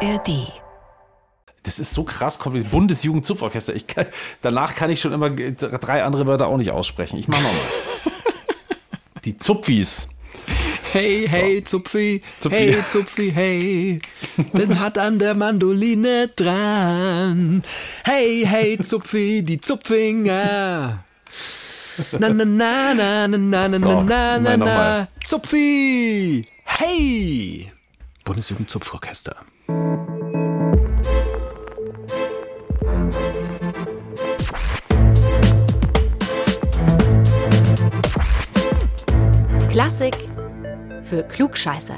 ARD. Das ist so krass kompliziert. Bundesjugendzupforchester. Ich kann, danach kann ich schon immer drei andere Wörter auch nicht aussprechen. Ich mach nochmal. Die Zupfis. Hey, hey, So. Zupfi, Zupfi. hey, Zupfi, hey, bin hart an der Mandoline dran. Hey, hey, Zupfi, die Zupfinger. Na, na, na, na, na, na, na, So, na, na, na, nochmal. Zupfi, hey. Bundesjugendzupforchester. Klassik für Klugscheißer.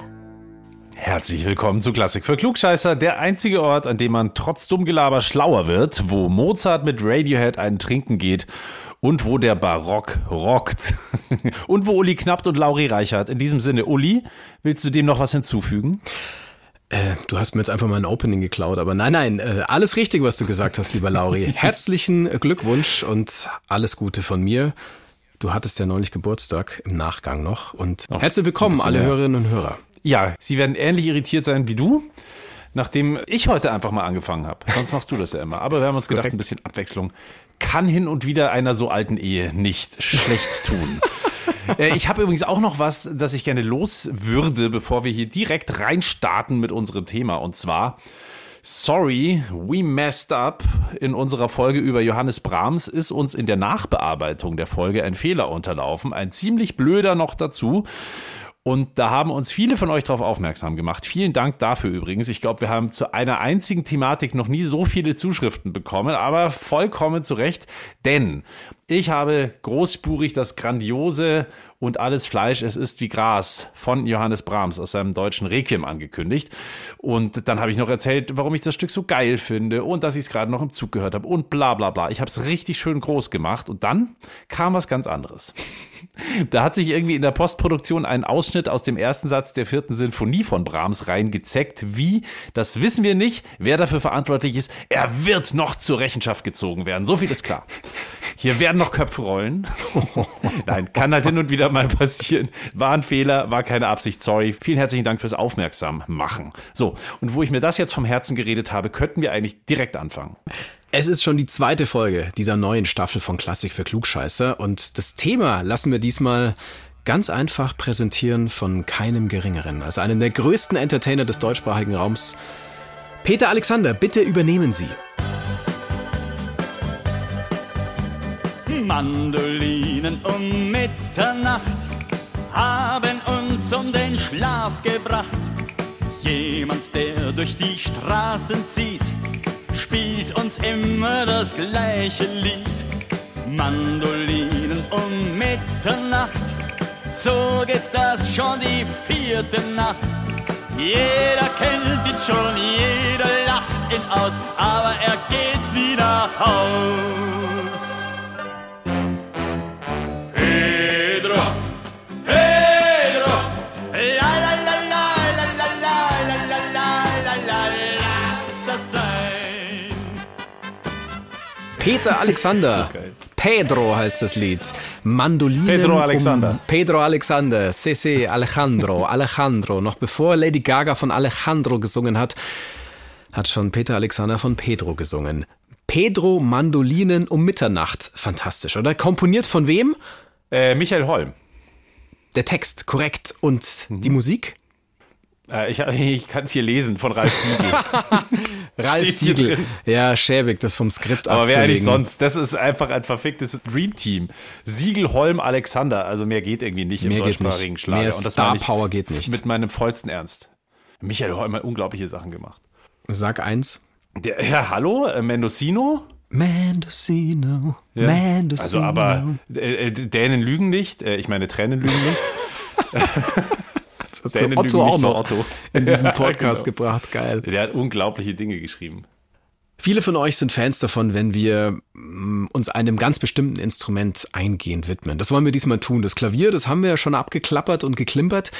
Herzlich willkommen zu Klassik für Klugscheißer, der einzige Ort, an dem man trotz Dummgelaber schlauer wird, wo Mozart mit Radiohead einen Trinken geht und wo der Barock rockt. und wo Uli Knappt und Lauri Reichert. In diesem Sinne, Uli, willst du dem noch was hinzufügen? Äh, du hast mir jetzt einfach mein Opening geklaut, aber nein, nein, äh, alles richtig, was du gesagt hast, lieber Lauri. Herzlichen Glückwunsch und alles Gute von mir. Du hattest ja neulich Geburtstag im Nachgang noch und Noch herzlich willkommen, ein alle mehr. Hörerinnen und Hörer. Ja, sie werden ähnlich irritiert sein wie du, nachdem ich heute einfach mal angefangen habe. Sonst machst du das ja immer. Aber wir haben uns gedacht, ein bisschen Abwechslung kann hin und wieder einer so alten Ehe nicht schlecht tun. Äh, Ich habe übrigens auch noch was, das ich gerne los würde, bevor wir hier direkt reinstarten mit unserem Thema. Und zwar, sorry, we messed up. In unserer Folge über Johannes Brahms ist uns in der Nachbearbeitung der Folge ein Fehler unterlaufen. Ein ziemlich blöder noch dazu. Und da haben uns viele von euch darauf aufmerksam gemacht. Vielen Dank dafür übrigens. Ich glaube, wir haben zu einer einzigen Thematik noch nie so viele Zuschriften bekommen, aber vollkommen zu Recht, denn ich habe großspurig das grandiose und alles Fleisch, es ist wie Gras von Johannes Brahms aus seinem deutschen Requiem angekündigt. Und dann habe ich noch erzählt, warum ich das Stück so geil finde und dass ich es gerade noch im Zug gehört habe und bla bla bla. Ich habe es richtig schön groß gemacht und dann kam was ganz anderes. Da hat sich irgendwie in der Postproduktion ein Ausschnitt aus dem ersten Satz der vierten Sinfonie von Brahms reingezeckt. Wie? Das wissen wir nicht. Wer dafür verantwortlich ist, er wird noch zur Rechenschaft gezogen werden. So viel ist klar. Hier werden noch Köpfe rollen. Nein, kann halt hin und wieder mal passieren. War ein Fehler, war keine Absicht, sorry. Vielen herzlichen Dank fürs Aufmerksam machen. So, und wo ich mir das jetzt vom Herzen geredet habe, könnten wir eigentlich direkt anfangen. Es ist schon die zweite Folge dieser neuen Staffel von Klassik für Klugscheißer und das Thema lassen wir diesmal ganz einfach präsentieren von keinem Geringeren als einem der größten Entertainer des deutschsprachigen Raums. Peter Alexander, bitte übernehmen Sie. Mandolinen um Mitternacht haben uns um den Schlaf gebracht. Jemand, der durch die Straßen zieht, spielt uns immer das gleiche Lied. Mandolinen um Mitternacht, so geht's das schon die vierte Nacht. Jeder kennt ihn schon, jeder lacht ihn aus, aber er geht nie nach Haus. Peter Alexander. So. Pedro heißt das Lied. Mandolinen. Pedro Alexander. Um Pedro Alexander. CC Alejandro. Alejandro. Noch bevor Lady Gaga von Alejandro gesungen hat, hat schon Peter Alexander von Pedro gesungen. Pedro Mandolinen um Mitternacht. Fantastisch, oder? Komponiert von wem? Äh, Michael Holm. Der Text, korrekt. Und die Musik? Äh, ich ich kann es hier lesen von Ralf Siegel. Ralf Siegel. Ja, schäbig, das vom Skript Aber wer abzulegen. eigentlich sonst? Das ist einfach ein verficktes Dreamteam. Siegel, Holm, Alexander. Also mehr geht irgendwie nicht im Mehr geht deutschsprachigen nicht. Schlager. Mehr Und das Star Power geht nicht. Mit meinem vollsten Ernst. Michael Holm hat unglaubliche Sachen gemacht. Sag eins. Der, ja, hallo, äh, Mendocino. Mendocino, Ja. Mendocino. Also, aber äh, äh, Dänen lügen nicht. Ich meine, Tränen lügen nicht. das hast Dänen du Otto auch noch Otto. in diesem Ja, Podcast genau. gebracht. Geil. Der hat unglaubliche Dinge geschrieben. Viele von euch sind Fans davon, wenn wir mm, uns einem ganz bestimmten Instrument eingehend widmen. Das wollen wir diesmal tun. Das Klavier, das haben wir ja schon abgeklappert und geklimpert.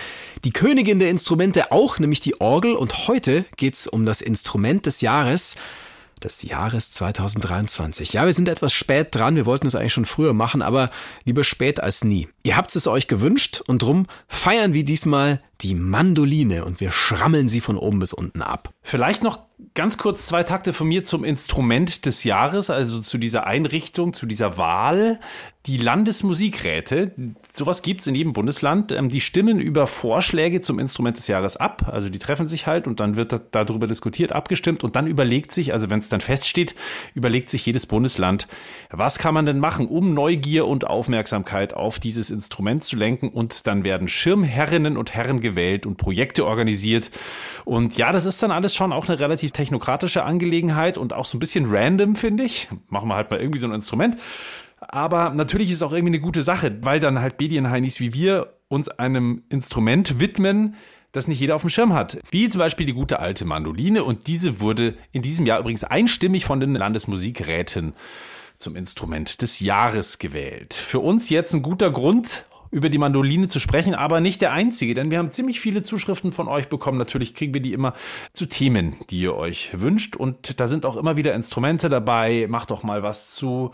Die Königin der Instrumente auch, nämlich die Orgel. Und heute geht's um das Instrument des Jahres, des Jahres 2023. Ja, wir sind etwas spät dran. Wir wollten es eigentlich schon früher machen, aber lieber spät als nie. Ihr habt es euch gewünscht und drum feiern wir diesmal die Mandoline und wir schrammeln sie von oben bis unten ab. Vielleicht noch ganz kurz zwei Takte von mir zum Instrument des Jahres, also zu dieser Einrichtung, zu dieser Wahl. Die Landesmusikräte, sowas gibt es in jedem Bundesland, ähm, die stimmen über Vorschläge zum Instrument des Jahres ab. Also die treffen sich halt und dann wird darüber diskutiert, abgestimmt und dann überlegt sich, also wenn es dann feststeht, überlegt sich jedes Bundesland, was kann man denn machen, um Neugier und Aufmerksamkeit auf dieses Instrument zu lenken und dann werden Schirmherrinnen und Herren gewählt und Projekte organisiert. Und ja, das ist dann alles schon auch eine relativ technokratische Angelegenheit und auch so ein bisschen random, finde ich. Machen wir halt mal irgendwie so ein Instrument. Aber natürlich ist es auch irgendwie eine gute Sache, weil dann halt Medienheinis wie wir uns einem Instrument widmen, das nicht jeder auf dem Schirm hat. Wie zum Beispiel die gute alte Mandoline. Und diese wurde in diesem Jahr übrigens einstimmig von den Landesmusikräten zum Instrument des Jahres gewählt. Für uns jetzt ein guter Grund, über die Mandoline zu sprechen, aber nicht der einzige, denn wir haben ziemlich viele Zuschriften von euch bekommen. Natürlich kriegen wir die immer zu Themen, die ihr euch wünscht. Und da sind auch immer wieder Instrumente dabei. Macht doch mal was zu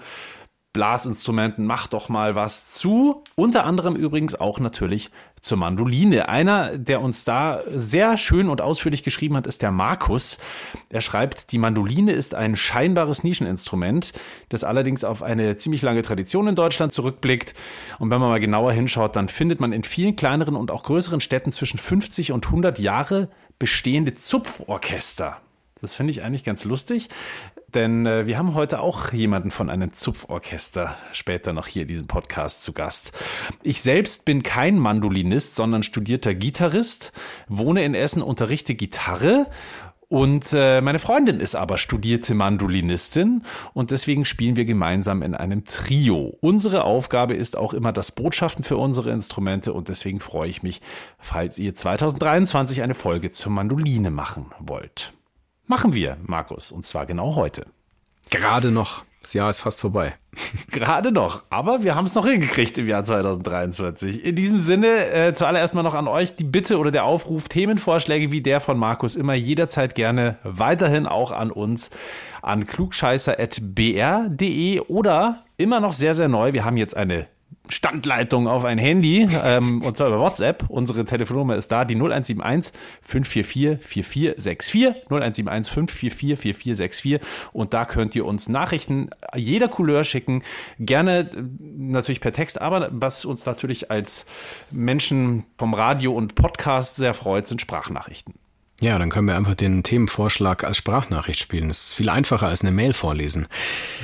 Blasinstrumenten, mach doch mal was zu. Unter anderem übrigens auch natürlich zur Mandoline. Einer, der uns da sehr schön und ausführlich geschrieben hat, ist der Markus. Er schreibt, die Mandoline ist ein scheinbares Nischeninstrument, das allerdings auf eine ziemlich lange Tradition in Deutschland zurückblickt. Und wenn man mal genauer hinschaut, dann findet man in vielen kleineren und auch größeren Städten zwischen 50 und 100 Jahre bestehende Zupforchester. Das finde ich eigentlich ganz lustig, denn äh, wir haben heute auch jemanden von einem Zupforchester später noch hier in diesem Podcast zu Gast. Ich selbst bin kein Mandolinist, sondern studierter Gitarrist, wohne in Essen, unterrichte Gitarre und äh, meine Freundin ist aber studierte Mandolinistin und deswegen spielen wir gemeinsam in einem Trio. Unsere Aufgabe ist auch immer das Botschaften für unsere Instrumente und deswegen freue ich mich, falls ihr 2023 eine Folge zur Mandoline machen wollt. Machen wir, Markus, und zwar genau heute. Gerade noch. Das Jahr ist fast vorbei. Gerade noch, aber wir haben es noch hingekriegt im Jahr 2023. In diesem Sinne, äh, zuallererst mal noch an euch die Bitte oder der Aufruf, Themenvorschläge wie der von Markus immer jederzeit gerne weiterhin auch an uns an klugscheißer.br.de oder immer noch sehr, sehr neu. Wir haben jetzt eine Standleitung auf ein Handy ähm, und zwar über WhatsApp. Unsere Telefonnummer ist da, die 0171 544 4464 0171 544 4464 und da könnt ihr uns Nachrichten jeder Couleur schicken, gerne äh, natürlich per Text, aber was uns natürlich als Menschen vom Radio und Podcast sehr freut, sind Sprachnachrichten. Ja, dann können wir einfach den Themenvorschlag als Sprachnachricht spielen. Das ist viel einfacher als eine Mail vorlesen.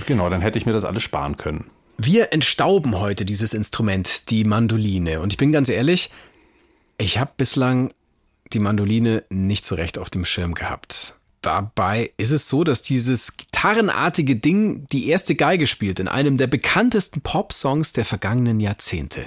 Genau, dann hätte ich mir das alles sparen können. Wir entstauben heute dieses Instrument, die Mandoline. Und ich bin ganz ehrlich, ich habe bislang die Mandoline nicht so recht auf dem Schirm gehabt. Dabei ist es so, dass dieses gitarrenartige Ding die erste Geige spielt in einem der bekanntesten Pop-Songs der vergangenen Jahrzehnte.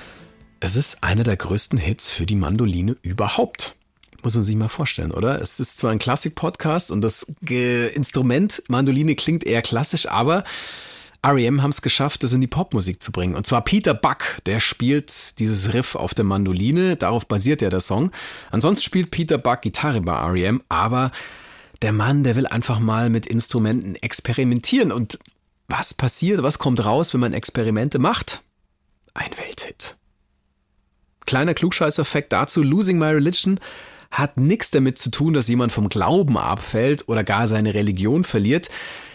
Es ist einer der größten Hits für die Mandoline überhaupt. Muss man sich mal vorstellen, oder? Es ist zwar ein Klassik-Podcast und das Instrument Mandoline klingt eher klassisch, aber REM haben es geschafft, das in die Popmusik zu bringen. Und zwar Peter Buck, der spielt dieses Riff auf der Mandoline, darauf basiert ja der Song. Ansonsten spielt Peter Buck Gitarre bei REM, aber der Mann, der will einfach mal mit Instrumenten experimentieren und was passiert, was kommt raus, wenn man Experimente macht? Ein Welthit. Kleiner Klugscheißer-Fact dazu, Losing My Religion hat nichts damit zu tun, dass jemand vom Glauben abfällt oder gar seine Religion verliert.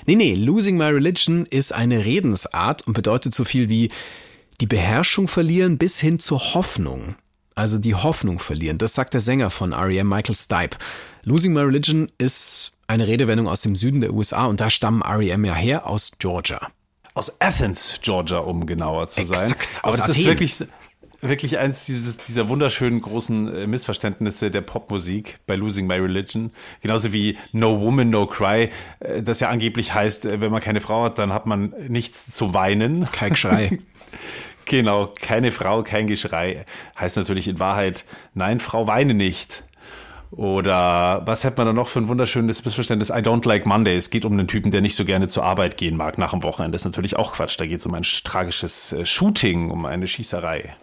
Nee, nee, Losing My Religion ist eine Redensart und bedeutet so viel wie die Beherrschung verlieren bis hin zur Hoffnung. Also die Hoffnung verlieren. Das sagt der Sänger von R.E.M. Michael Stipe. Losing My Religion ist eine Redewendung aus dem Süden der USA und da stammen REM ja her aus Georgia. Aus Athens, Georgia, um genauer zu sein. Exakt, Aber das ist Athen. wirklich, wirklich eins dieses, dieser wunderschönen großen äh, Missverständnisse der Popmusik bei Losing My Religion. Genauso wie No Woman, No Cry, äh, das ja angeblich heißt, äh, wenn man keine Frau hat, dann hat man nichts zu weinen. Kein Geschrei. Genau, keine Frau, kein Geschrei. Heißt natürlich in Wahrheit, nein, Frau, weine nicht. Oder was hat man da noch für ein wunderschönes Missverständnis? I don't like Monday. Es geht um einen Typen, der nicht so gerne zur Arbeit gehen mag nach dem Wochenende. Das ist natürlich auch Quatsch. Da geht es um ein tragisches äh, Shooting, um eine Schießerei.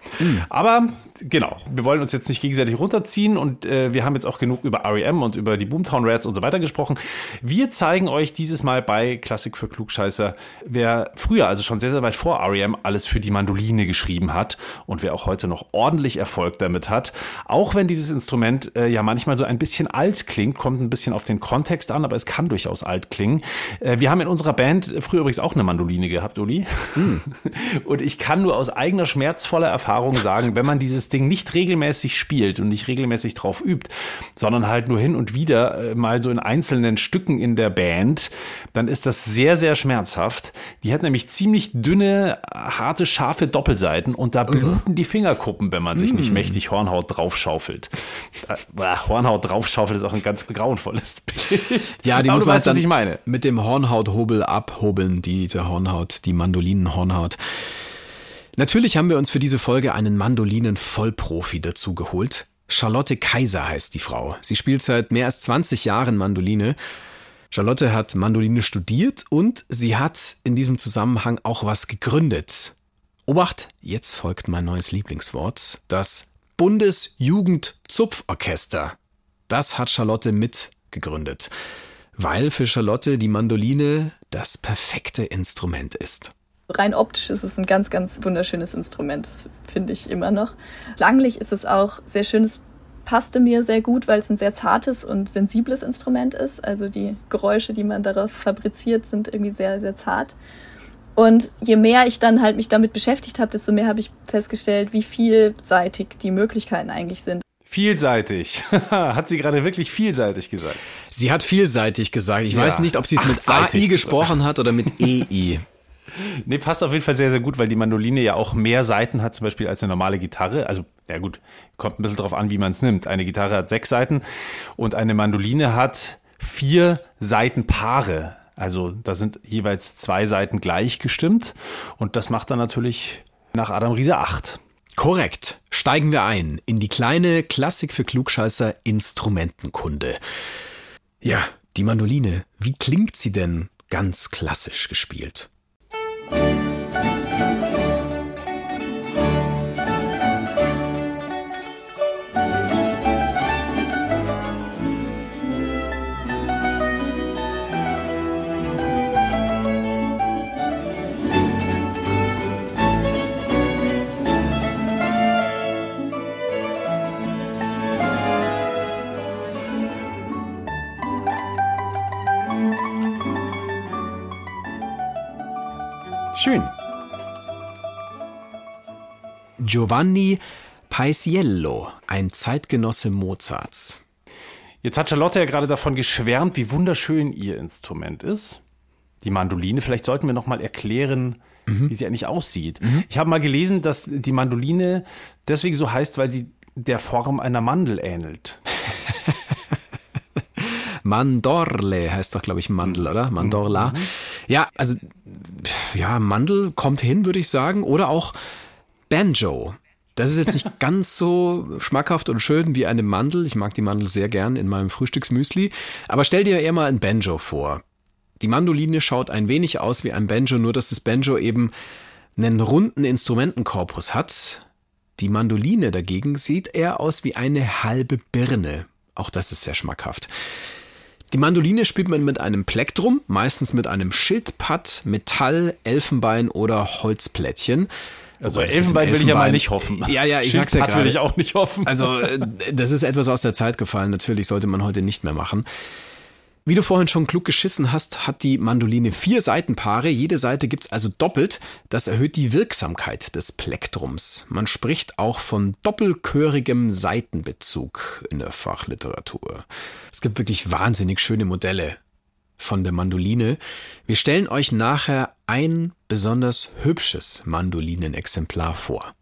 Aber genau, wir wollen uns jetzt nicht gegenseitig runterziehen und äh, wir haben jetzt auch genug über REM und über die Boomtown Rats und so weiter gesprochen. Wir zeigen euch dieses Mal bei Klassik für Klugscheißer, wer früher, also schon sehr, sehr weit vor REM, alles für die Mandoline geschrieben hat und wer auch heute noch ordentlich Erfolg damit hat. Auch wenn dieses Instrument äh, ja manchmal so ein bisschen alt klingt, kommt ein bisschen auf den Kontext an, aber es kann durchaus alt klingen. Äh, wir haben in unserer Band früher übrigens auch eine Mandoline gehabt, Uli. Und ich kann nur aus eigener schmerzvoller Erfahrung sagen, wenn man dieses Ding nicht regelmäßig spielt und nicht regelmäßig drauf übt, sondern halt nur hin und wieder äh, mal so in einzelnen Stücken in der Band, dann ist das sehr, sehr schmerzhaft. Die hat nämlich ziemlich dünne, harte, scharfe Doppelseiten und da bluten die Fingerkuppen, wenn man sich nicht mächtig Hornhaut draufschaufelt. Äh, boah, Hornhaut draufschaufelt ist auch ein ganz grauenvolles Bild. Ja, die Aber muss man weißt, was ich meine. Mit dem Hornhauthobel abhobeln, diese Hornhaut, die Mandolinenhornhaut. Natürlich haben wir uns für diese Folge einen Mandolinen-Vollprofi dazu geholt. Charlotte Kaiser heißt die Frau. Sie spielt seit mehr als 20 Jahren Mandoline. Charlotte hat Mandoline studiert und sie hat in diesem Zusammenhang auch was gegründet. Obacht, jetzt folgt mein neues Lieblingswort. Das Bundesjugendzupforchester. Das hat Charlotte mitgegründet, weil für Charlotte die Mandoline das perfekte Instrument ist. Rein optisch ist es ein ganz, ganz wunderschönes Instrument, das finde ich immer noch. Klanglich ist es auch sehr schön, es passte mir sehr gut, weil es ein sehr zartes und sensibles Instrument ist. Also die Geräusche, die man darauf fabriziert, sind irgendwie sehr, sehr zart. Und je mehr ich dann halt mich damit beschäftigt habe, desto mehr habe ich festgestellt, wie vielseitig die Möglichkeiten eigentlich sind. Vielseitig. Hat sie gerade wirklich vielseitig gesagt. Sie hat vielseitig gesagt. Ich Ja, weiß nicht, ob sie es mit AI gesprochen hat oder mit EI. Nee, passt auf jeden Fall sehr, sehr gut, weil die Mandoline ja auch mehr Seiten hat, zum Beispiel als eine normale Gitarre. Also, ja gut, kommt ein bisschen drauf an, wie man es nimmt. Eine Gitarre hat sechs Seiten und eine Mandoline hat vier Seitenpaare. Also da sind jeweils zwei Seiten gleich gestimmt und das macht dann natürlich nach Adam Riese acht. Korrekt. Steigen wir ein in die kleine Klassik für Klugscheißer Instrumentenkunde. Ja, die Mandoline. Wie klingt sie denn ganz klassisch gespielt? Giovanni Paisiello, ein Zeitgenosse Mozarts. Jetzt hat Charlotte ja gerade davon geschwärmt, wie wunderschön ihr Instrument ist. Die Mandoline. Vielleicht sollten wir noch mal erklären, wie sie eigentlich aussieht. Ich habe mal gelesen, dass die Mandoline deswegen so heißt, weil sie der Form einer Mandel ähnelt. Mandorle heißt doch, glaube ich, Mandel, oder? Mandorla. Ja, also, ja, Mandel kommt hin, würde ich sagen. Oder auch Banjo. Das ist jetzt nicht ganz so schmackhaft und schön wie eine Mandel. Ich mag die Mandel sehr gern in meinem Frühstücksmüsli. Aber stell dir eher mal ein Banjo vor. Die Mandoline schaut ein wenig aus wie ein Banjo, nur dass das Banjo eben einen runden Instrumentenkorpus hat. Die Mandoline dagegen sieht eher aus wie eine halbe Birne. Auch das ist sehr schmackhaft. Die Mandoline spielt man mit einem Plektrum, meistens mit einem Schildpatt, Metall, Elfenbein oder Holzplättchen. Also dem Elfenbein will ich ja mal Elfenbein- nicht hoffen. Ja, ja, ich sag's ja Schildpatt will gerade. ich auch nicht hoffen. Also, äh, das ist etwas aus der Zeit gefallen. Natürlich sollte man heute nicht mehr machen. Wie du vorhin schon klug geschissen hast, hat die Mandoline vier Seitenpaare. Jede Seite gibt's also doppelt. Das erhöht die Wirksamkeit des Plektrums. Man spricht auch von doppelchörigem Seitenbezug in der Fachliteratur. Es gibt wirklich wahnsinnig schöne Modelle von der Mandoline. Wir stellen euch nachher ein besonders hübsches Mandolinenexemplar vor.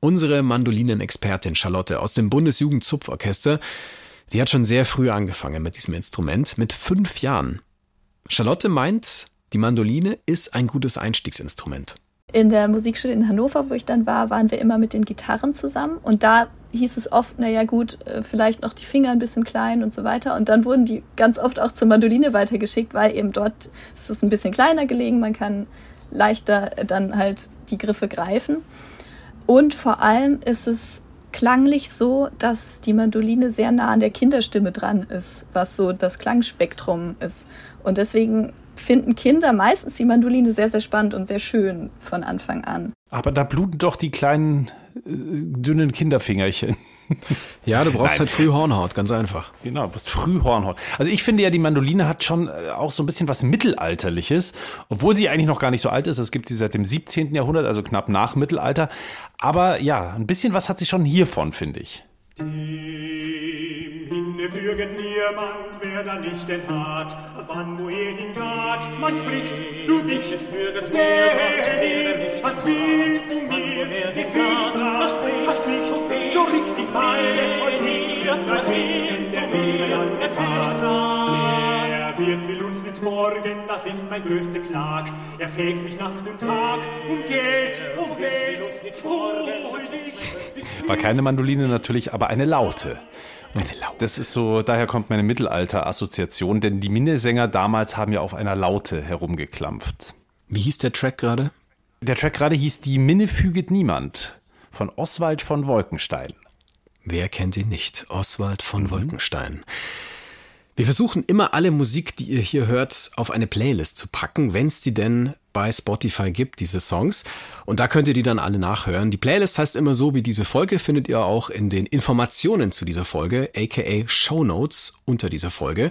Unsere Mandolinenexpertin Charlotte aus dem Bundesjugendzupforchester, die hat schon sehr früh angefangen mit diesem Instrument, mit fünf Jahren. Charlotte meint, die Mandoline ist ein gutes Einstiegsinstrument. In der Musikschule in Hannover, wo ich dann war, waren wir immer mit den Gitarren zusammen und da hieß es oft, naja gut, äh, vielleicht noch die Finger ein bisschen klein und so weiter. Und dann wurden die ganz oft auch zur Mandoline weitergeschickt, weil eben dort ist es ein bisschen kleiner gelegen, man kann leichter dann halt die Griffe greifen. Und vor allem ist es klanglich so, dass die Mandoline sehr nah an der Kinderstimme dran ist, was so das Klangspektrum ist. Und deswegen finden Kinder meistens die Mandoline sehr, sehr spannend und sehr schön von Anfang an. Aber da bluten doch die kleinen, äh, dünnen Kinderfingerchen. Ja, du brauchst Nein. halt früh Hornhaut, ganz einfach. Genau, du brauchst früh Hornhaut. Also ich finde ja, die Mandoline hat schon äh, auch so ein bisschen was Mittelalterliches, obwohl sie eigentlich noch gar nicht so alt ist. Das gibt sie seit dem 17. Jahrhundert, also knapp nach Mittelalter. Aber ja, ein bisschen was hat sie schon hiervon, finde ich. Dem hinfüget niemand, wer da nicht denn hat, wann wo er hingat, man spricht, du nicht, füget wer nicht, was will du mir, gefühlt, was spricht, nicht, so richtig weil, dir, was will du mir, der Vater. Wird will uns nicht morgen, das ist mein größte Klag, er fegt mich Nacht und Tag, um Geld, um Geld, oh, war keine Mandoline natürlich, aber eine Laute. Und das ist so, daher kommt meine Mittelalter-Assoziation, denn die Minnesänger damals haben ja auf einer Laute herumgeklampft. Wie hieß der Track gerade? Der Track gerade hieß Die Minne füget niemand von Oswald von Wolkenstein. Wer kennt ihn nicht? Oswald von mhm. Wolkenstein. Wir versuchen immer alle Musik, die ihr hier hört, auf eine Playlist zu packen, wenn es die denn bei Spotify gibt, diese Songs. Und da könnt ihr die dann alle nachhören. Die Playlist heißt immer so wie diese Folge, findet ihr auch in den Informationen zu dieser Folge, aka Show Notes unter dieser Folge.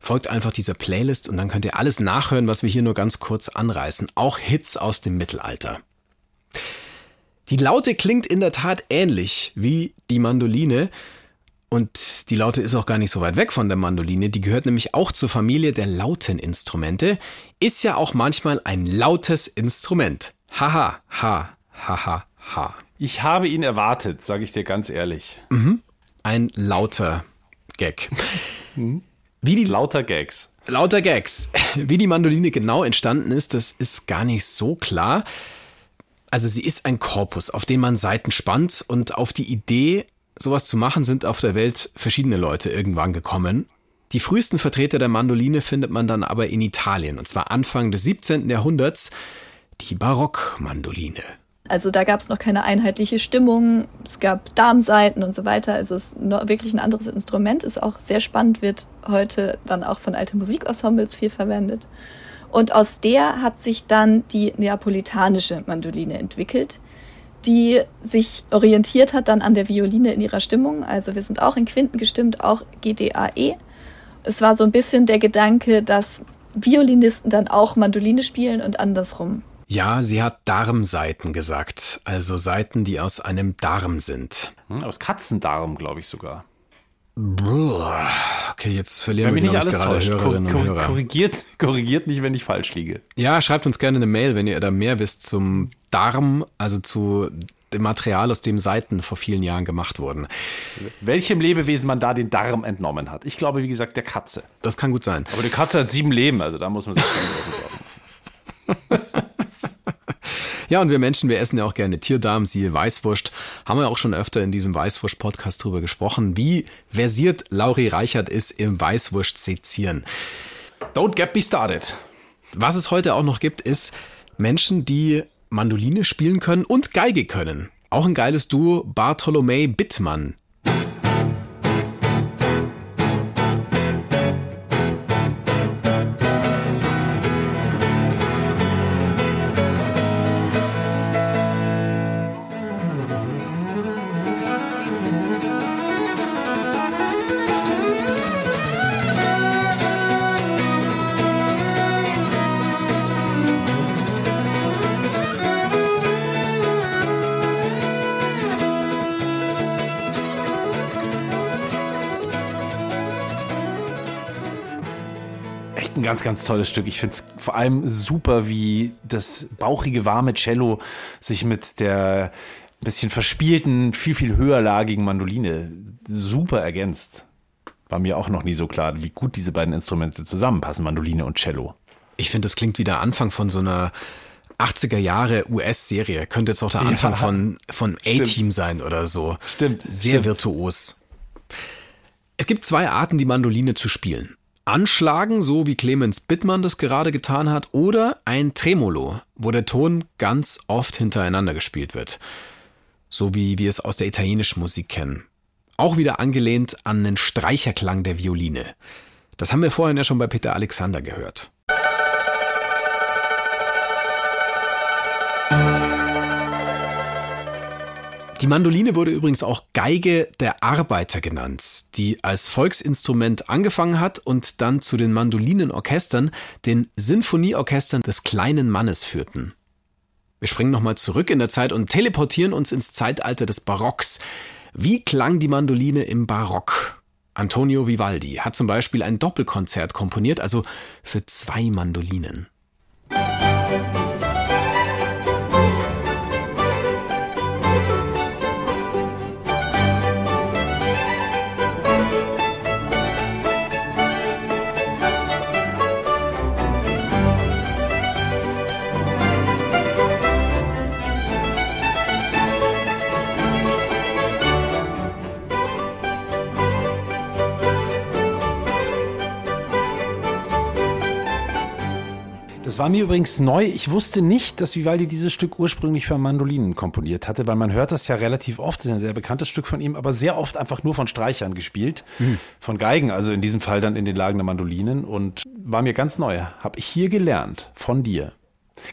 Folgt einfach dieser Playlist und dann könnt ihr alles nachhören, was wir hier nur ganz kurz anreißen. Auch Hits aus dem Mittelalter. Die Laute klingt in der Tat ähnlich wie die Mandoline. Und die Laute ist auch gar nicht so weit weg von der Mandoline. Die gehört nämlich auch zur Familie der lauten Instrumente. Ist ja auch manchmal ein lautes Instrument. Haha, ha, haha, ha. Ich habe ihn erwartet, sage ich dir ganz ehrlich. Mhm. Ein lauter Gag. Wie die lauter Gags. Lauter Gags. Wie die Mandoline genau entstanden ist, das ist gar nicht so klar. Also sie ist ein Korpus, auf den man Saiten spannt und auf die Idee sowas zu machen, sind auf der Welt verschiedene Leute irgendwann gekommen. Die frühesten Vertreter der Mandoline findet man dann aber in Italien, und zwar Anfang des 17. Jahrhunderts, die Barockmandoline. Also da gab es noch keine einheitliche Stimmung, es gab Darmseiten und so weiter. Also es ist wirklich ein anderes Instrument, ist auch sehr spannend, wird heute dann auch von alten Musikensembles viel verwendet. Und aus der hat sich dann die neapolitanische Mandoline entwickelt, die sich orientiert hat dann an der Violine in ihrer Stimmung. Also wir sind auch in Quinten gestimmt, auch GDAE. Es war so ein bisschen der Gedanke, dass Violinisten dann auch Mandoline spielen und andersrum. Ja, sie hat Darmseiten gesagt, also Seiten, die aus einem Darm sind. Hm, aus Katzendarm, glaube ich sogar. Okay, jetzt verlieren wenn wir, nicht alles gerade täuscht. Hörerinnen und Hörer. Korrigiert, korrigiert mich, wenn ich falsch liege. Ja, schreibt uns gerne eine Mail, wenn ihr da mehr wisst zum Darm, also zu dem Material, aus dem Seiten vor vielen Jahren gemacht wurden. Welchem Lebewesen man da den Darm entnommen hat. Ich glaube, wie gesagt, der Katze. Das kann gut sein. Aber die Katze hat sieben Leben, also da muss man sich keine Sorgen Ja, und wir Menschen, wir essen ja auch gerne Tierdarm, siehe Weißwurst. Haben wir auch schon öfter in diesem Weißwurst-Podcast drüber gesprochen, wie versiert Lauri Reichert ist im Weißwurst-Sezieren. Don't get me started. Was es heute auch noch gibt, ist Menschen, die Mandoline spielen können und Geige können. Auch ein geiles Duo, Bartolomei Bittmann. Ganz, ganz tolles Stück. Ich finde es vor allem super, wie das bauchige, warme Cello sich mit der ein bisschen verspielten, viel, viel höherlagigen Mandoline super ergänzt. War mir auch noch nie so klar, wie gut diese beiden Instrumente zusammenpassen, Mandoline und Cello. Ich finde, das klingt wie der Anfang von so einer 80er Jahre US-Serie. Könnte jetzt auch der Anfang ja, von, von A-Team sein oder so. Stimmt. Sehr stimmt. virtuos. Es gibt zwei Arten, die Mandoline zu spielen. Anschlagen, so wie Clemens Bittmann das gerade getan hat, oder ein Tremolo, wo der Ton ganz oft hintereinander gespielt wird. So wie wir es aus der italienischen Musik kennen. Auch wieder angelehnt an den Streicherklang der Violine. Das haben wir vorhin ja schon bei Peter Alexander gehört. Die Mandoline wurde übrigens auch Geige der Arbeiter genannt, die als Volksinstrument angefangen hat und dann zu den Mandolinenorchestern, den Sinfonieorchestern des kleinen Mannes führten. Wir springen nochmal zurück in der Zeit und teleportieren uns ins Zeitalter des Barocks. Wie klang die Mandoline im Barock? Antonio Vivaldi hat zum Beispiel ein Doppelkonzert komponiert, also für zwei Mandolinen. Das war mir übrigens neu. Ich wusste nicht, dass Vivaldi dieses Stück ursprünglich für Mandolinen komponiert hatte, weil man hört das ja relativ oft. Das ist ein sehr bekanntes Stück von ihm, aber sehr oft einfach nur von Streichern gespielt, mhm. von Geigen, also in diesem Fall dann in den Lagen der Mandolinen und war mir ganz neu. Habe ich hier gelernt von dir.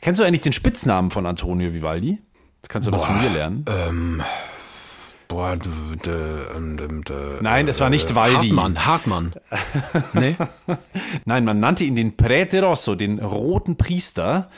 Kennst du eigentlich den Spitznamen von Antonio Vivaldi? Das kannst du was von mir lernen. Ähm, Boah, de, de, de, Nein, es war nicht Waldi. Hartmann, Hartmann. nee? Nein, man nannte ihn den Prete Rosso, den roten Priester.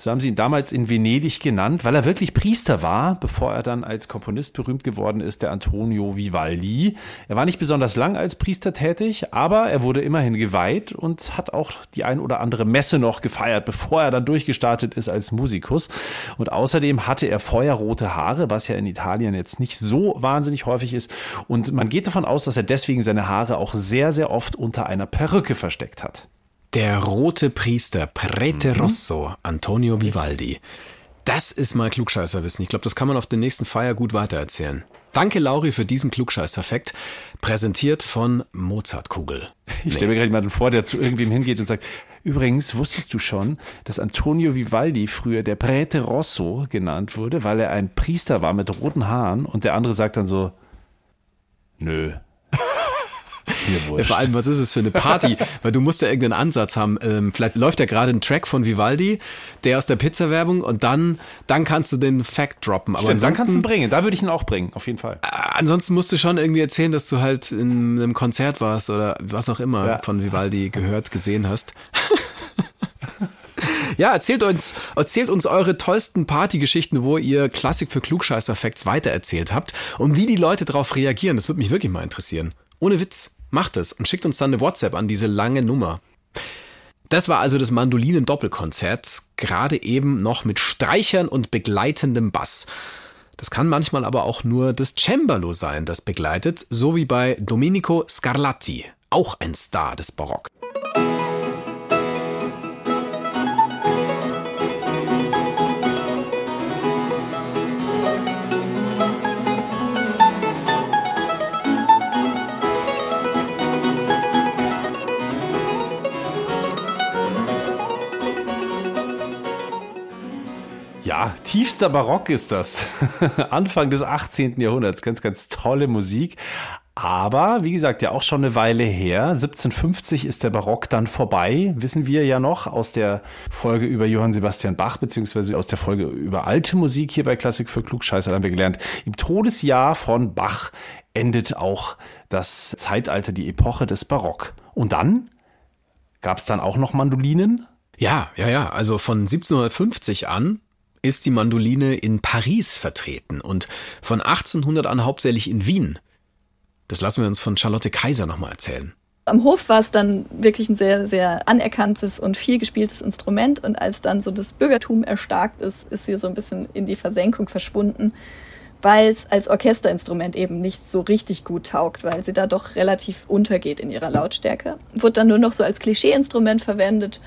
So haben sie ihn damals in Venedig genannt, weil er wirklich Priester war, bevor er dann als Komponist berühmt geworden ist, der Antonio Vivaldi. Er war nicht besonders lang als Priester tätig, aber er wurde immerhin geweiht und hat auch die ein oder andere Messe noch gefeiert, bevor er dann durchgestartet ist als Musikus. Und außerdem hatte er feuerrote Haare, was ja in Italien jetzt nicht so wahnsinnig häufig ist. Und man geht davon aus, dass er deswegen seine Haare auch sehr, sehr oft unter einer Perücke versteckt hat. Der rote Priester Prete mhm. Rosso, Antonio Vivaldi. Das ist mal Klugscheißerwissen. Ich glaube, das kann man auf der nächsten Feier gut weitererzählen. Danke, Lauri, für diesen Klugscheißerfekt. Präsentiert von Mozartkugel. Ich stelle mir gerade jemanden vor, der zu irgendwem hingeht und sagt, übrigens, wusstest du schon, dass Antonio Vivaldi früher der Prete Rosso genannt wurde, weil er ein Priester war mit roten Haaren und der andere sagt dann so, nö, ja, vor allem, was ist es für eine Party? Weil du musst ja irgendeinen Ansatz haben. Ähm, vielleicht läuft ja gerade ein Track von Vivaldi, der aus der Pizza-Werbung und dann, dann kannst du den Fact droppen. Aber Stimmt, dann kannst du ihn bringen. Da würde ich ihn auch bringen, auf jeden Fall. Äh, ansonsten musst du schon irgendwie erzählen, dass du halt in einem Konzert warst oder was auch immer ja. von Vivaldi gehört, gesehen hast. Ja, erzählt uns, erzählt uns eure tollsten Partygeschichten, wo ihr Klassik für Klugscheißer-Facts weitererzählt habt und wie die Leute darauf reagieren. Das würde mich wirklich mal interessieren. Ohne Witz. Macht es und schickt uns dann eine WhatsApp an diese lange Nummer. Das war also das Mandolinen-Doppelkonzert, gerade eben noch mit Streichern und begleitendem Bass. Das kann manchmal aber auch nur das Cembalo sein, das begleitet, so wie bei Domenico Scarlatti, auch ein Star des Barock. Tiefster Barock ist das. Anfang des 18. Jahrhunderts. Ganz, ganz tolle Musik. Aber, wie gesagt, ja auch schon eine Weile her. 1750 ist der Barock dann vorbei, wissen wir ja noch aus der Folge über Johann Sebastian Bach, beziehungsweise aus der Folge über alte Musik hier bei Klassik für Klugscheißer haben wir gelernt. Im Todesjahr von Bach endet auch das Zeitalter, die Epoche des Barock. Und dann gab es dann auch noch Mandolinen? Ja, ja, ja. Also von 1750 an ist die Mandoline in Paris vertreten und von 1800 an hauptsächlich in Wien. Das lassen wir uns von Charlotte Kaiser nochmal erzählen. Am Hof war es dann wirklich ein sehr, sehr anerkanntes und viel gespieltes Instrument. Und als dann so das Bürgertum erstarkt ist, ist sie so ein bisschen in die Versenkung verschwunden, weil es als Orchesterinstrument eben nicht so richtig gut taugt, weil sie da doch relativ untergeht in ihrer Lautstärke. Wurde dann nur noch so als Klischeeinstrument verwendet.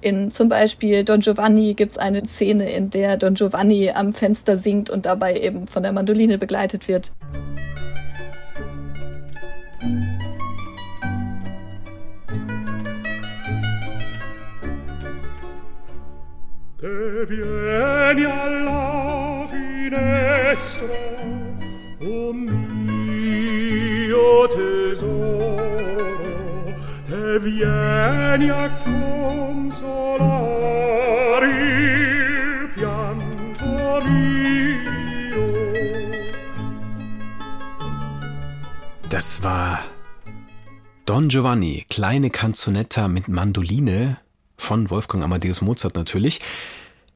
In zum Beispiel Don Giovanni gibt es eine Szene, in der Don Giovanni am Fenster singt und dabei eben von der Mandoline begleitet wird. Te vieni alla finestra, o mio tesoro, te vieni a consolare il pianto mio. Das war Don Giovanni, kleine Canzonetta mit Mandoline von Wolfgang Amadeus Mozart natürlich.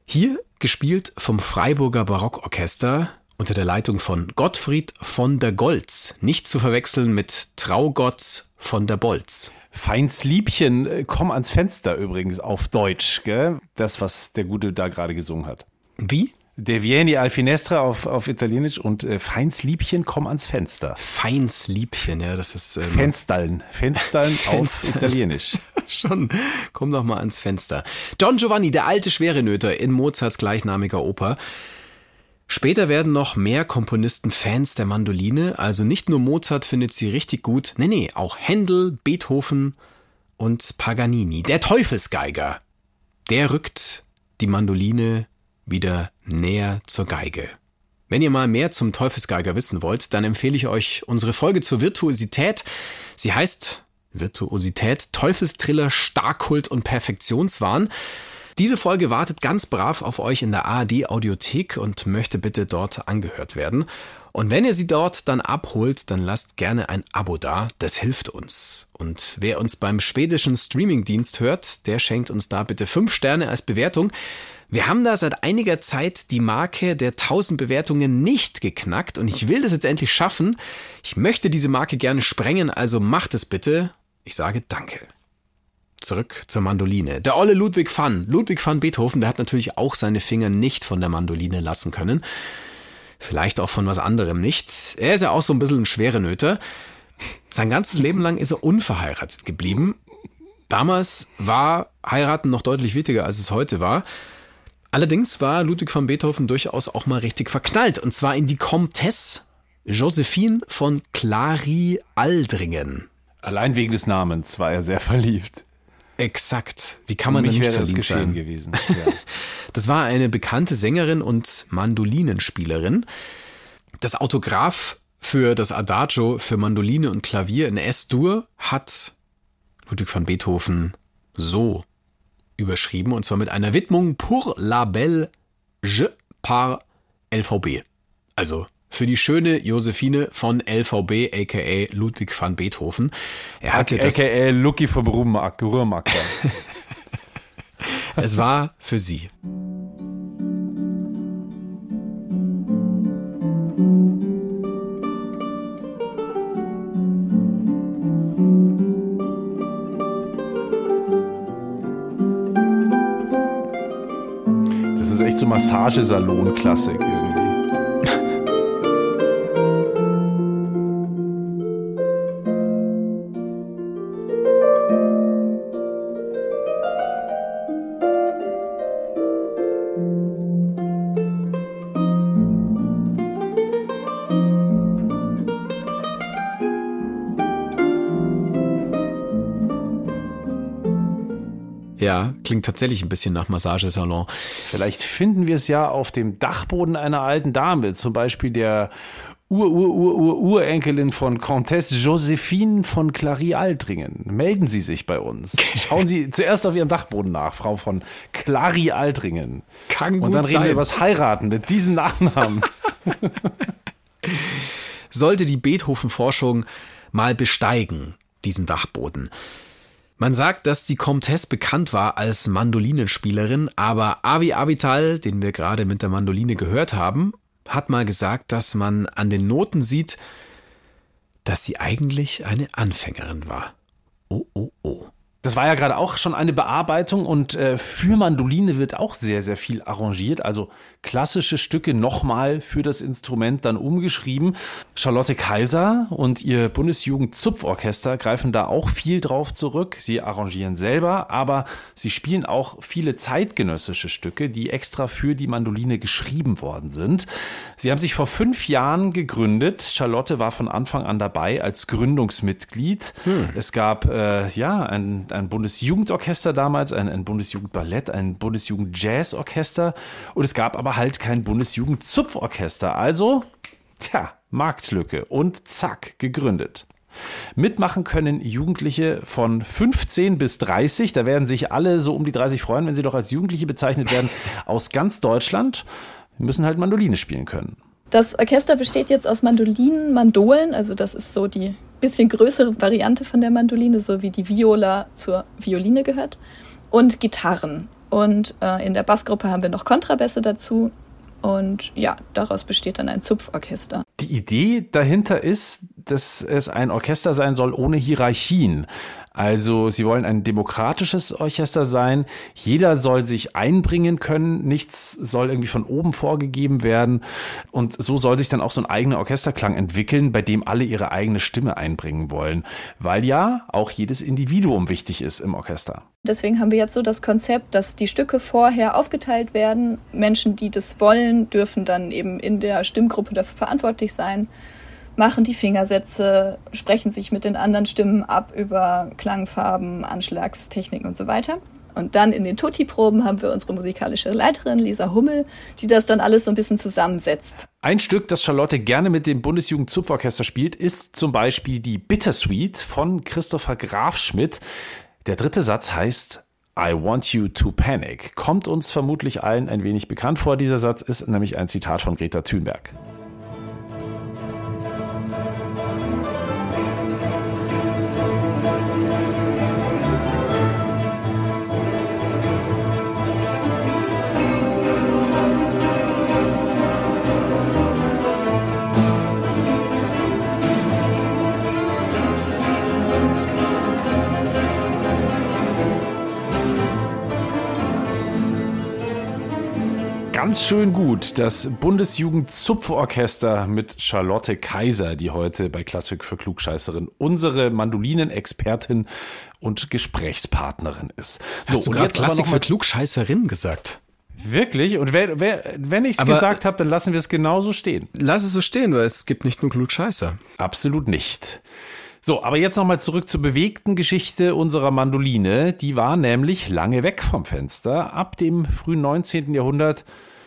Hier gespielt vom Freiburger Barockorchester unter der Leitung von Gottfried von der Goltz, nicht zu verwechseln mit Traugott von der Bolz. Feins Liebchen, äh, komm ans Fenster übrigens auf Deutsch, gell? Das, was der Gute da gerade gesungen hat. Wie? Der Vieni al Finestra auf, auf Italienisch und äh, Feins Liebchen, komm ans Fenster. Feins Liebchen, ja, das ist ähm, Fenstern. Fenstern auf. Italienisch. schon. Komm doch mal ans Fenster. Don Giovanni, der alte Schwerenöter in Mozarts gleichnamiger Oper. Später werden noch mehr Komponisten Fans der Mandoline, also nicht nur Mozart findet sie richtig gut, nee, nee, auch Händel, Beethoven und Paganini. Der Teufelsgeiger, der rückt die Mandoline wieder näher zur Geige. Wenn ihr mal mehr zum Teufelsgeiger wissen wollt, dann empfehle ich euch unsere Folge zur Virtuosität. Sie heißt Virtuosität, Teufelstriller, Starkkult und Perfektionswahn. Diese Folge wartet ganz brav auf euch in der ARD Audiothek und möchte bitte dort angehört werden. Und wenn ihr sie dort dann abholt, dann lasst gerne ein Abo da, das hilft uns. Und wer uns beim schwedischen Streamingdienst hört, der schenkt uns da bitte fünf Sterne als Bewertung. Wir haben da seit einiger Zeit die Marke der 1000 Bewertungen nicht geknackt und ich will das jetzt endlich schaffen. Ich möchte diese Marke gerne sprengen, also macht es bitte. Ich sage Danke. Zurück zur Mandoline. Der olle Ludwig van. Ludwig van Beethoven, der hat natürlich auch seine Finger nicht von der Mandoline lassen können. Vielleicht auch von was anderem nicht. Er ist ja auch so ein bisschen ein schwere Nöter. Sein ganzes Leben lang ist er unverheiratet geblieben. Damals war heiraten noch deutlich wichtiger, als es heute war. Allerdings war Ludwig van Beethoven durchaus auch mal richtig verknallt. Und zwar in die Comtesse Josephine von Clary-Aldringen. Allein wegen des Namens war er sehr verliebt. Exakt. Wie kann man Mich nicht wäre das geschehen sein? gewesen. Ja. Das war eine bekannte Sängerin und Mandolinenspielerin. Das Autograph für das Adagio für Mandoline und Klavier in S-Dur hat Ludwig van Beethoven so überschrieben und zwar mit einer Widmung pour la belle je par LVB. Also für die schöne Josephine von LVB, aka Ludwig van Beethoven. Er hatte das, AKA Lucky vom. Ruhrmarkt. es war für sie. Das ist echt so Massagesalon-Klassik irgendwie. Klingt tatsächlich ein bisschen nach Massagesalon. Vielleicht finden wir es ja auf dem Dachboden einer alten Dame, zum Beispiel der Ur-Ur-Ur-Ur-Urenkelin von Comtesse Josephine von Clary-Altringen. Melden Sie sich bei uns. Schauen Sie zuerst auf Ihrem Dachboden nach, Frau von Clary-Altringen. Kann Und gut dann reden sein. wir über das Heiraten mit diesem Nachnamen. sollte die Beethoven-Forschung mal besteigen, diesen Dachboden. Man sagt, dass die Comtesse bekannt war als Mandolinenspielerin, aber Avi Avital, den wir gerade mit der Mandoline gehört haben, hat mal gesagt, dass man an den Noten sieht, dass sie eigentlich eine Anfängerin war. oh, oh, oh. Das war ja gerade auch schon eine Bearbeitung und äh, für Mandoline wird auch sehr, sehr viel arrangiert. Also klassische Stücke nochmal für das Instrument dann umgeschrieben. Charlotte Kaiser und ihr Bundesjugend-Zupforchester greifen da auch viel drauf zurück. Sie arrangieren selber, aber sie spielen auch viele zeitgenössische Stücke, die extra für die Mandoline geschrieben worden sind. Sie haben sich vor fünf Jahren gegründet. Charlotte war von Anfang an dabei als Gründungsmitglied. Hm. Es gab äh, ja ein ein Bundesjugendorchester damals, ein, ein Bundesjugendballett, ein Bundesjugend-Jazz-Orchester und es gab aber halt kein Bundesjugend-Zupforchester. Also, tja, Marktlücke und zack, gegründet. Mitmachen können Jugendliche von 15 bis 30. Da werden sich alle so um die 30 freuen, wenn sie doch als Jugendliche bezeichnet werden, aus ganz Deutschland. Wir müssen halt Mandoline spielen können. Das Orchester besteht jetzt aus Mandolinen, Mandolen, also das ist so die bisschen größere Variante von der Mandoline, so wie die Viola zur Violine gehört, und Gitarren. Und äh, in der Bassgruppe haben wir noch Kontrabässe dazu. Und ja, daraus besteht dann ein Zupforchester. Die Idee dahinter ist, dass es ein Orchester sein soll ohne Hierarchien. Also sie wollen ein demokratisches Orchester sein. Jeder soll sich einbringen können. Nichts soll irgendwie von oben vorgegeben werden. Und so soll sich dann auch so ein eigener Orchesterklang entwickeln, bei dem alle ihre eigene Stimme einbringen wollen. Weil ja auch jedes Individuum wichtig ist im Orchester. Deswegen haben wir jetzt so das Konzept, dass die Stücke vorher aufgeteilt werden. Menschen, die das wollen, dürfen dann eben in der Stimmgruppe dafür verantwortlich sein machen die Fingersätze, sprechen sich mit den anderen Stimmen ab über Klangfarben, Anschlagstechniken und so weiter. Und dann in den Tutti-Proben haben wir unsere musikalische Leiterin Lisa Hummel, die das dann alles so ein bisschen zusammensetzt. Ein Stück, das Charlotte gerne mit dem Bundesjugend-Zupforchester spielt, ist zum Beispiel die Bittersweet von Christopher Grafschmidt. Der dritte Satz heißt I want you to panic. Kommt uns vermutlich allen ein wenig bekannt vor. Dieser Satz ist nämlich ein Zitat von Greta Thunberg. Ganz schön gut. Das Bundesjugend-Zupforchester mit Charlotte Kaiser, die heute bei Klassik für Klugscheißerin unsere Mandolinen-Expertin und Gesprächspartnerin ist. So, Hast du gerade Klassik für Klugscheißerin gesagt? Wirklich? Und wer, wer, wenn ich es gesagt habe, dann lassen wir es genauso stehen. Lass es so stehen, weil es gibt nicht nur Klugscheißer. Absolut nicht. So, aber jetzt nochmal zurück zur bewegten Geschichte unserer Mandoline. Die war nämlich lange weg vom Fenster. Ab dem frühen 19. Jahrhundert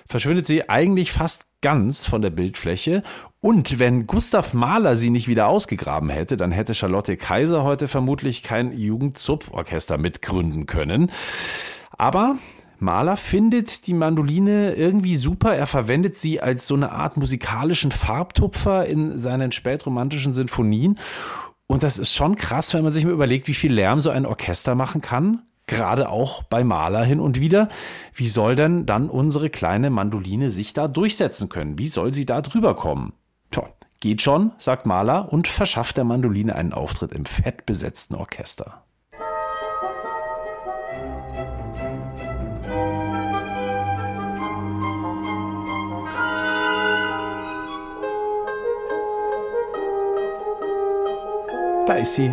verschwindet sie eigentlich fast ganz von der Bildfläche. Und wenn Gustav Mahler sie nicht wieder ausgegraben hätte, dann hätte Charlotte Kaiser heute vermutlich kein Jugendzupforchester mitgründen können. Aber Mahler findet die Mandoline irgendwie super. Er verwendet sie als so eine Art musikalischen Farbtupfer in seinen spätromantischen Sinfonien. Und das ist schon krass, wenn man sich mal überlegt, wie viel Lärm so ein Orchester machen kann gerade auch bei Maler hin und wieder. Wie soll denn dann unsere kleine Mandoline sich da durchsetzen können? Wie soll sie da drüber kommen? Tja, geht schon, sagt Maler und verschafft der Mandoline einen Auftritt im fettbesetzten Orchester. Da ist sie.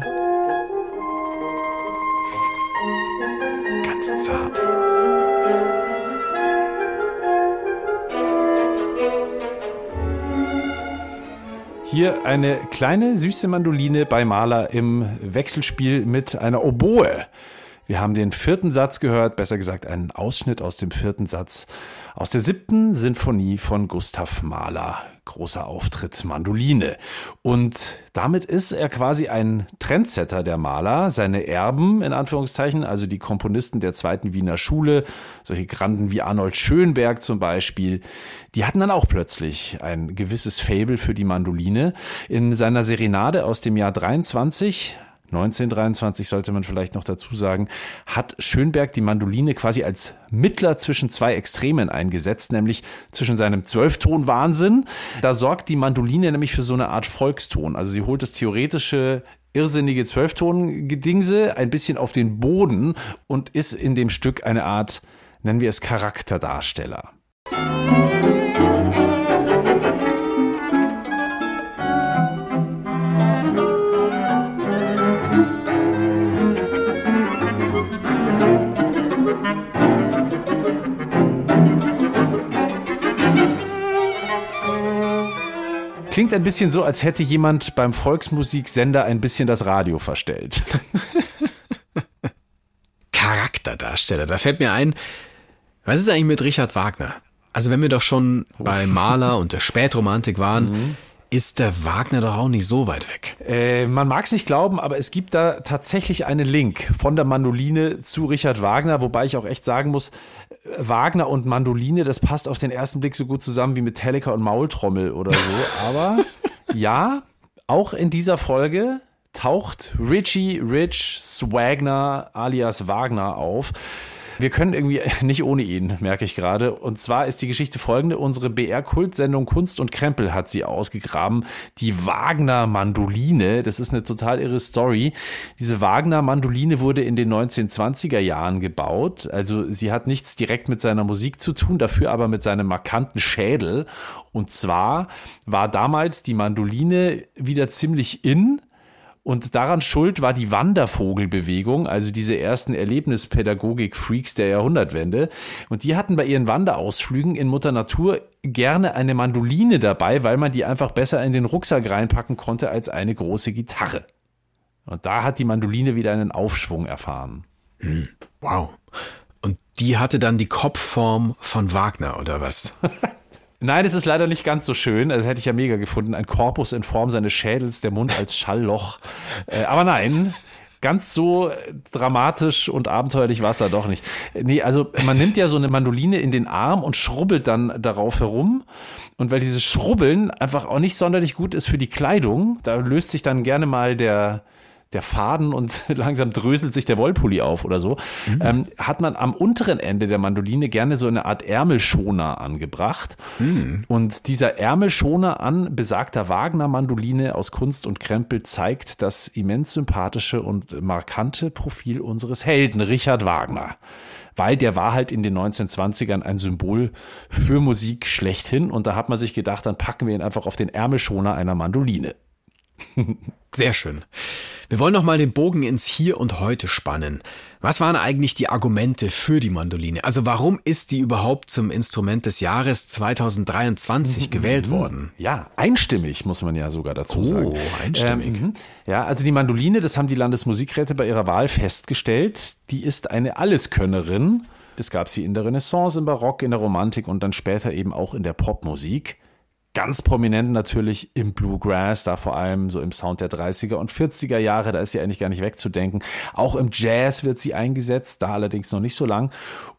Hier eine kleine süße Mandoline bei Maler im Wechselspiel mit einer Oboe. Wir haben den vierten Satz gehört, besser gesagt einen Ausschnitt aus dem vierten Satz aus der siebten Sinfonie von Gustav Mahler großer Auftritt Mandoline. Und damit ist er quasi ein Trendsetter der Maler. Seine Erben, in Anführungszeichen, also die Komponisten der zweiten Wiener Schule, solche Granden wie Arnold Schönberg zum Beispiel, die hatten dann auch plötzlich ein gewisses Fable für die Mandoline. In seiner Serenade aus dem Jahr 23 1923 sollte man vielleicht noch dazu sagen, hat Schönberg die Mandoline quasi als Mittler zwischen zwei Extremen eingesetzt, nämlich zwischen seinem Zwölfton-Wahnsinn. Da sorgt die Mandoline nämlich für so eine Art Volkston. Also sie holt das theoretische irrsinnige Zwölfton-Gedingse ein bisschen auf den Boden und ist in dem Stück eine Art, nennen wir es Charakterdarsteller. Klingt ein bisschen so, als hätte jemand beim Volksmusiksender ein bisschen das Radio verstellt. Charakterdarsteller, da fällt mir ein, was ist eigentlich mit Richard Wagner? Also wenn wir doch schon bei Maler und der Spätromantik waren, mhm ist der Wagner doch auch nicht so weit weg. Äh, man mag es nicht glauben, aber es gibt da tatsächlich einen Link von der Mandoline zu Richard Wagner, wobei ich auch echt sagen muss, Wagner und Mandoline, das passt auf den ersten Blick so gut zusammen wie Metallica und Maultrommel oder so. Aber ja, auch in dieser Folge taucht Richie Rich Swagner alias Wagner auf. Wir können irgendwie nicht ohne ihn, merke ich gerade. Und zwar ist die Geschichte folgende. Unsere BR-Kultsendung Kunst und Krempel hat sie ausgegraben. Die Wagner-Mandoline, das ist eine total irre Story. Diese Wagner-Mandoline wurde in den 1920er Jahren gebaut. Also sie hat nichts direkt mit seiner Musik zu tun, dafür aber mit seinem markanten Schädel. Und zwar war damals die Mandoline wieder ziemlich in und daran schuld war die Wandervogelbewegung, also diese ersten Erlebnispädagogik-Freaks der Jahrhundertwende. Und die hatten bei ihren Wanderausflügen in Mutter Natur gerne eine Mandoline dabei, weil man die einfach besser in den Rucksack reinpacken konnte als eine große Gitarre. Und da hat die Mandoline wieder einen Aufschwung erfahren. Hm. Wow. Und die hatte dann die Kopfform von Wagner, oder was? Nein, es ist leider nicht ganz so schön. Das hätte ich ja mega gefunden. Ein Korpus in Form seines Schädels, der Mund als Schallloch. Äh, aber nein, ganz so dramatisch und abenteuerlich war es da doch nicht. Nee, also man nimmt ja so eine Mandoline in den Arm und schrubbelt dann darauf herum. Und weil dieses Schrubbeln einfach auch nicht sonderlich gut ist für die Kleidung, da löst sich dann gerne mal der, der Faden und langsam dröselt sich der Wollpulli auf oder so, mhm. ähm, hat man am unteren Ende der Mandoline gerne so eine Art Ärmelschoner angebracht. Mhm. Und dieser Ärmelschoner an besagter Wagner-Mandoline aus Kunst und Krempel zeigt das immens sympathische und markante Profil unseres Helden Richard Wagner weil der war halt in den 1920ern ein Symbol für Musik schlechthin und da hat man sich gedacht, dann packen wir ihn einfach auf den Ärmelschoner einer Mandoline. Sehr schön. Wir wollen noch mal den Bogen ins Hier und Heute spannen. Was waren eigentlich die Argumente für die Mandoline? Also warum ist die überhaupt zum Instrument des Jahres 2023 mhm. gewählt worden? Ja, einstimmig muss man ja sogar dazu oh, sagen. Oh, einstimmig. Ähm, ja, also die Mandoline, das haben die Landesmusikräte bei ihrer Wahl festgestellt, die ist eine Alleskönnerin. Das gab sie in der Renaissance, im Barock, in der Romantik und dann später eben auch in der Popmusik. Ganz prominent natürlich im Bluegrass, da vor allem so im Sound der 30er und 40er Jahre, da ist sie eigentlich gar nicht wegzudenken. Auch im Jazz wird sie eingesetzt, da allerdings noch nicht so lang.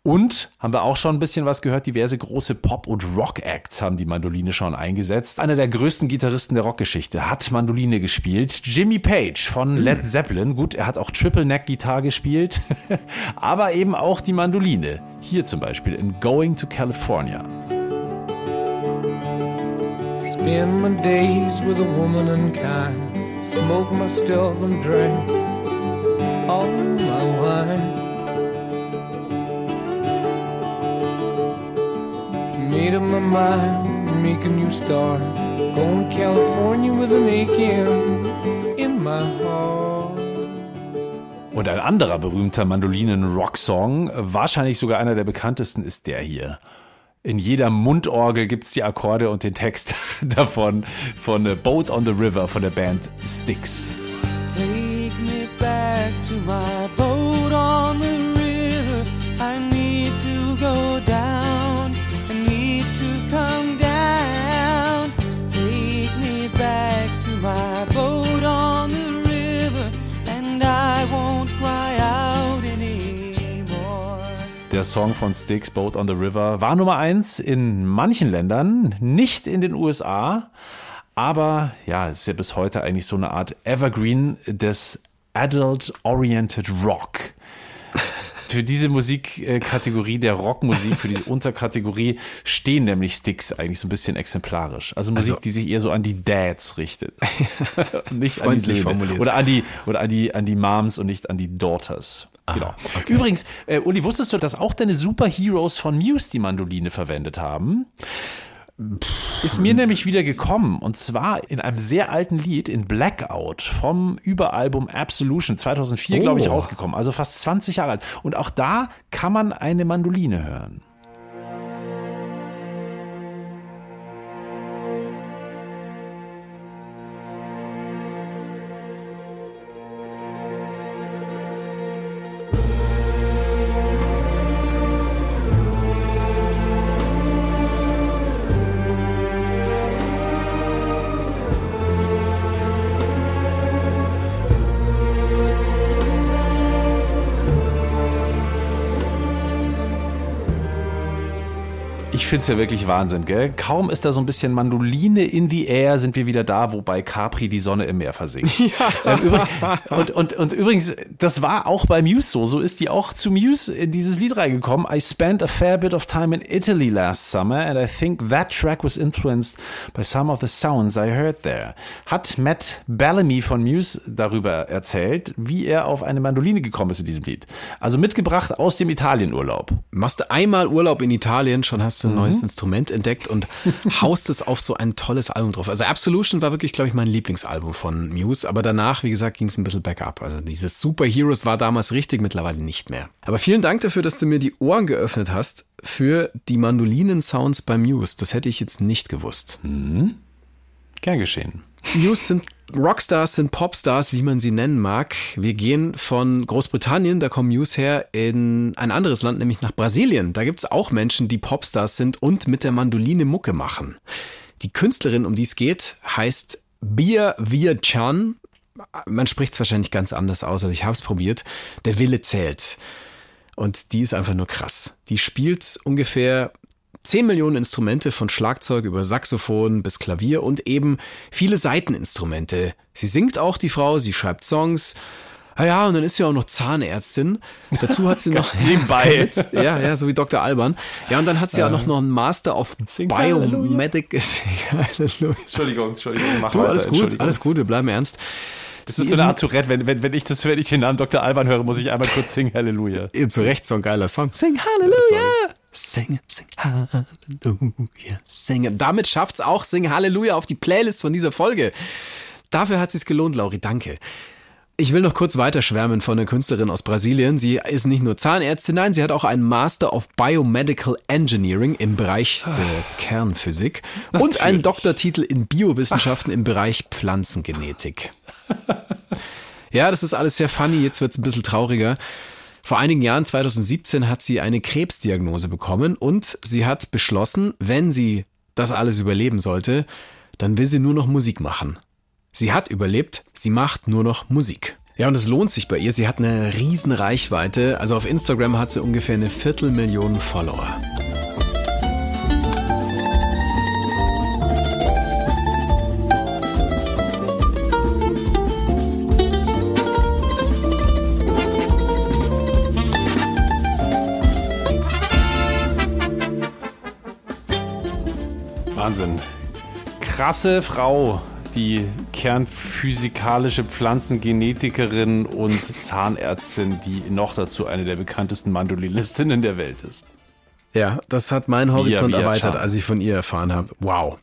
Und haben wir auch schon ein bisschen was gehört, diverse große Pop- und Rock-Acts haben die Mandoline schon eingesetzt. Einer der größten Gitarristen der Rockgeschichte hat Mandoline gespielt. Jimmy Page von Led hm. Zeppelin. Gut, er hat auch Triple Neck Gitarre gespielt, aber eben auch die Mandoline. Hier zum Beispiel in Going to California. Spend my days with a woman unkind. Smoke my stuff and drink all my wine. Made up my mind, make a new start. Going to California with an aching in my heart. Und ein anderer berühmter Mandolinen-Rock-Song, wahrscheinlich sogar einer der bekanntesten, ist der hier in jeder Mundorgel gibt es die Akkorde und den Text davon von Boat on the River von der Band Styx. Der Song von Styx, Boat on the River, war Nummer eins in manchen Ländern, nicht in den USA. Aber ja, es ist ja bis heute eigentlich so eine Art Evergreen des Adult-Oriented Rock. Für diese Musikkategorie der Rockmusik, für diese Unterkategorie stehen nämlich Sticks eigentlich so ein bisschen exemplarisch. Also Musik, Also- die sich eher so an die Dads richtet. nicht an die Söhne. formuliert. Oder an die, oder an die, an die Moms und nicht an die Daughters. Ah, Genau. Übrigens, äh, Uli, wusstest du, dass auch deine Superheroes von Muse die Mandoline verwendet haben? Ist mir nämlich wieder gekommen und zwar in einem sehr alten Lied in Blackout vom Überalbum Absolution 2004, glaube ich, Oh. rausgekommen. Also fast 20 Jahre alt. Und auch da kann man eine Mandoline hören. Finde es ja wirklich Wahnsinn, gell? Kaum ist da so ein bisschen Mandoline in the air, sind wir wieder da, wobei Capri die Sonne im Meer versinkt. Ähm, übrig- und, und, und übrigens, das war auch bei Muse so. So ist die auch zu Muse in dieses Lied reingekommen. I spent a fair bit of time in Italy last summer and I think that track was influenced by some of the sounds I heard there. Hat Matt Bellamy von Muse darüber erzählt, wie er auf eine Mandoline gekommen ist in diesem Lied. Also mitgebracht aus dem Italienurlaub. Machst du einmal Urlaub in Italien, schon hast du Mhm. Neues Instrument entdeckt und haust es auf so ein tolles Album drauf. Also Absolution war wirklich, glaube ich, mein Lieblingsalbum von Muse, aber danach, wie gesagt, ging es ein bisschen bergab. Also dieses Superheroes war damals richtig, mittlerweile nicht mehr. Aber vielen Dank dafür, dass du mir die Ohren geöffnet hast für die Mandolinen-Sounds bei Muse. Das hätte ich jetzt nicht gewusst. Gern geschehen. Muse sind Rockstars, sind Popstars, wie man sie nennen mag. Wir gehen von Großbritannien, da kommen Muse her, in ein anderes Land, nämlich nach Brasilien. Da gibt's auch Menschen, die Popstars sind und mit der Mandoline Mucke machen. Die Künstlerin, um die es geht, heißt Bia Via Chan. Man spricht es wahrscheinlich ganz anders aus, aber ich habe es probiert. Der Wille zählt. Und die ist einfach nur krass. Die spielt ungefähr 10 Millionen Instrumente von Schlagzeug über Saxophon bis Klavier und eben viele Saiteninstrumente. Sie singt auch die Frau, sie schreibt Songs. Ah ja, und dann ist sie auch noch Zahnärztin. Dazu hat sie noch Nebenbei. Ja, ja, so wie Dr. Alban. Ja, und dann hat sie auch noch noch einen Master of Biomedic. Entschuldigung, Entschuldigung. Mach Du, weiter, alles gut, alles gut, wir bleiben ernst. Das ist so eine Art Tourette. Wenn, wenn, wenn, ich das, wenn ich den Namen Dr. Alban höre, muss ich einmal kurz singen Halleluja. Ihr zu Recht so ein geiler Song. Sing Halleluja! Sing, sing Halleluja, sing. Damit schafft's auch Sing Halleluja auf die Playlist von dieser Folge. Dafür hat sich's gelohnt, Lauri, danke. Ich will noch kurz weiter schwärmen von einer Künstlerin aus Brasilien. Sie ist nicht nur Zahnärztin, nein, sie hat auch einen Master of Biomedical Engineering im Bereich der Kernphysik und einen Natürlich. Doktortitel in Biowissenschaften im Bereich Pflanzengenetik. Ja, das ist alles sehr funny. Jetzt wird's ein bisschen trauriger. Vor einigen Jahren, 2017, hat sie eine Krebsdiagnose bekommen und sie hat beschlossen, wenn sie das alles überleben sollte, dann will sie nur noch Musik machen. Sie hat überlebt, sie macht nur noch Musik. Ja, und es lohnt sich bei ihr. Sie hat eine riesen Reichweite. Also auf Instagram hat sie ungefähr eine Viertelmillion Follower. Wahnsinn. Krasse Frau, die kernphysikalische Pflanzengenetikerin und Zahnärztin, die noch dazu eine der bekanntesten Mandolinistinnen der Welt ist. Ja, das hat meinen Horizont Via erweitert, Chan. als ich von ihr erfahren habe. Wow.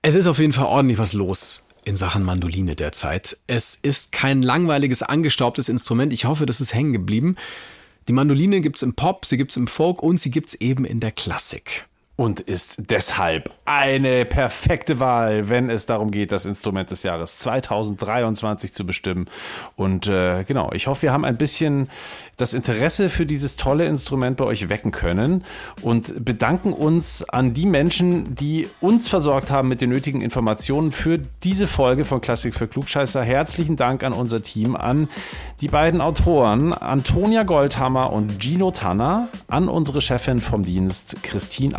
Es ist auf jeden Fall ordentlich was los in Sachen Mandoline derzeit. Es ist kein langweiliges, angestaubtes Instrument. Ich hoffe, das ist hängen geblieben. Die Mandoline gibt's im Pop, sie gibt's im Folk und sie gibt's eben in der Klassik. Und ist deshalb eine perfekte Wahl, wenn es darum geht, das Instrument des Jahres 2023 zu bestimmen. Und äh, genau, ich hoffe, wir haben ein bisschen das Interesse für dieses tolle Instrument bei euch wecken können und bedanken uns an die Menschen, die uns versorgt haben mit den nötigen Informationen für diese Folge von Klassik für Klugscheißer. Herzlichen Dank an unser Team, an die beiden Autoren Antonia Goldhammer und Gino Tanner, an unsere Chefin vom Dienst Christine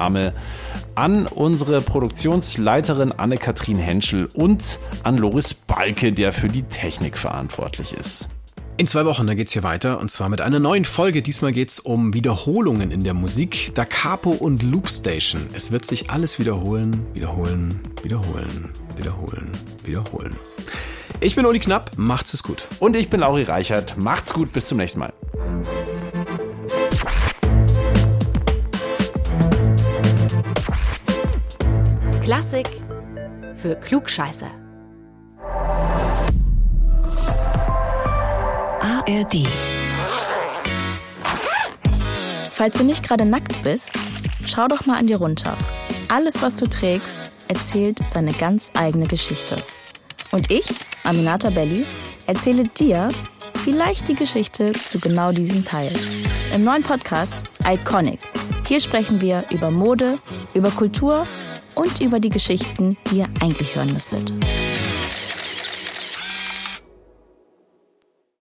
An unsere Produktionsleiterin Anne-Kathrin Henschel und an Loris Balke, der für die Technik verantwortlich ist. In zwei Wochen, da geht's hier weiter und zwar mit einer neuen Folge. Diesmal geht's um Wiederholungen in der Musik, Da Capo und Loopstation. Es wird sich alles wiederholen, wiederholen, wiederholen, wiederholen, wiederholen. Ich bin Uli Knapp, macht's es gut. Und ich bin Lauri Reichert. Macht's gut, bis zum nächsten Mal. Klassik für Klugscheißer. ARD. Falls du nicht gerade nackt bist, schau doch mal an dir runter. Alles, was du trägst, erzählt seine ganz eigene Geschichte. Und ich, Aminata Belli, erzähle dir vielleicht die Geschichte zu genau diesem Teil. Im neuen Podcast Iconic. Hier sprechen wir über Mode, über Kultur und über die Geschichten, die ihr eigentlich hören müsstet.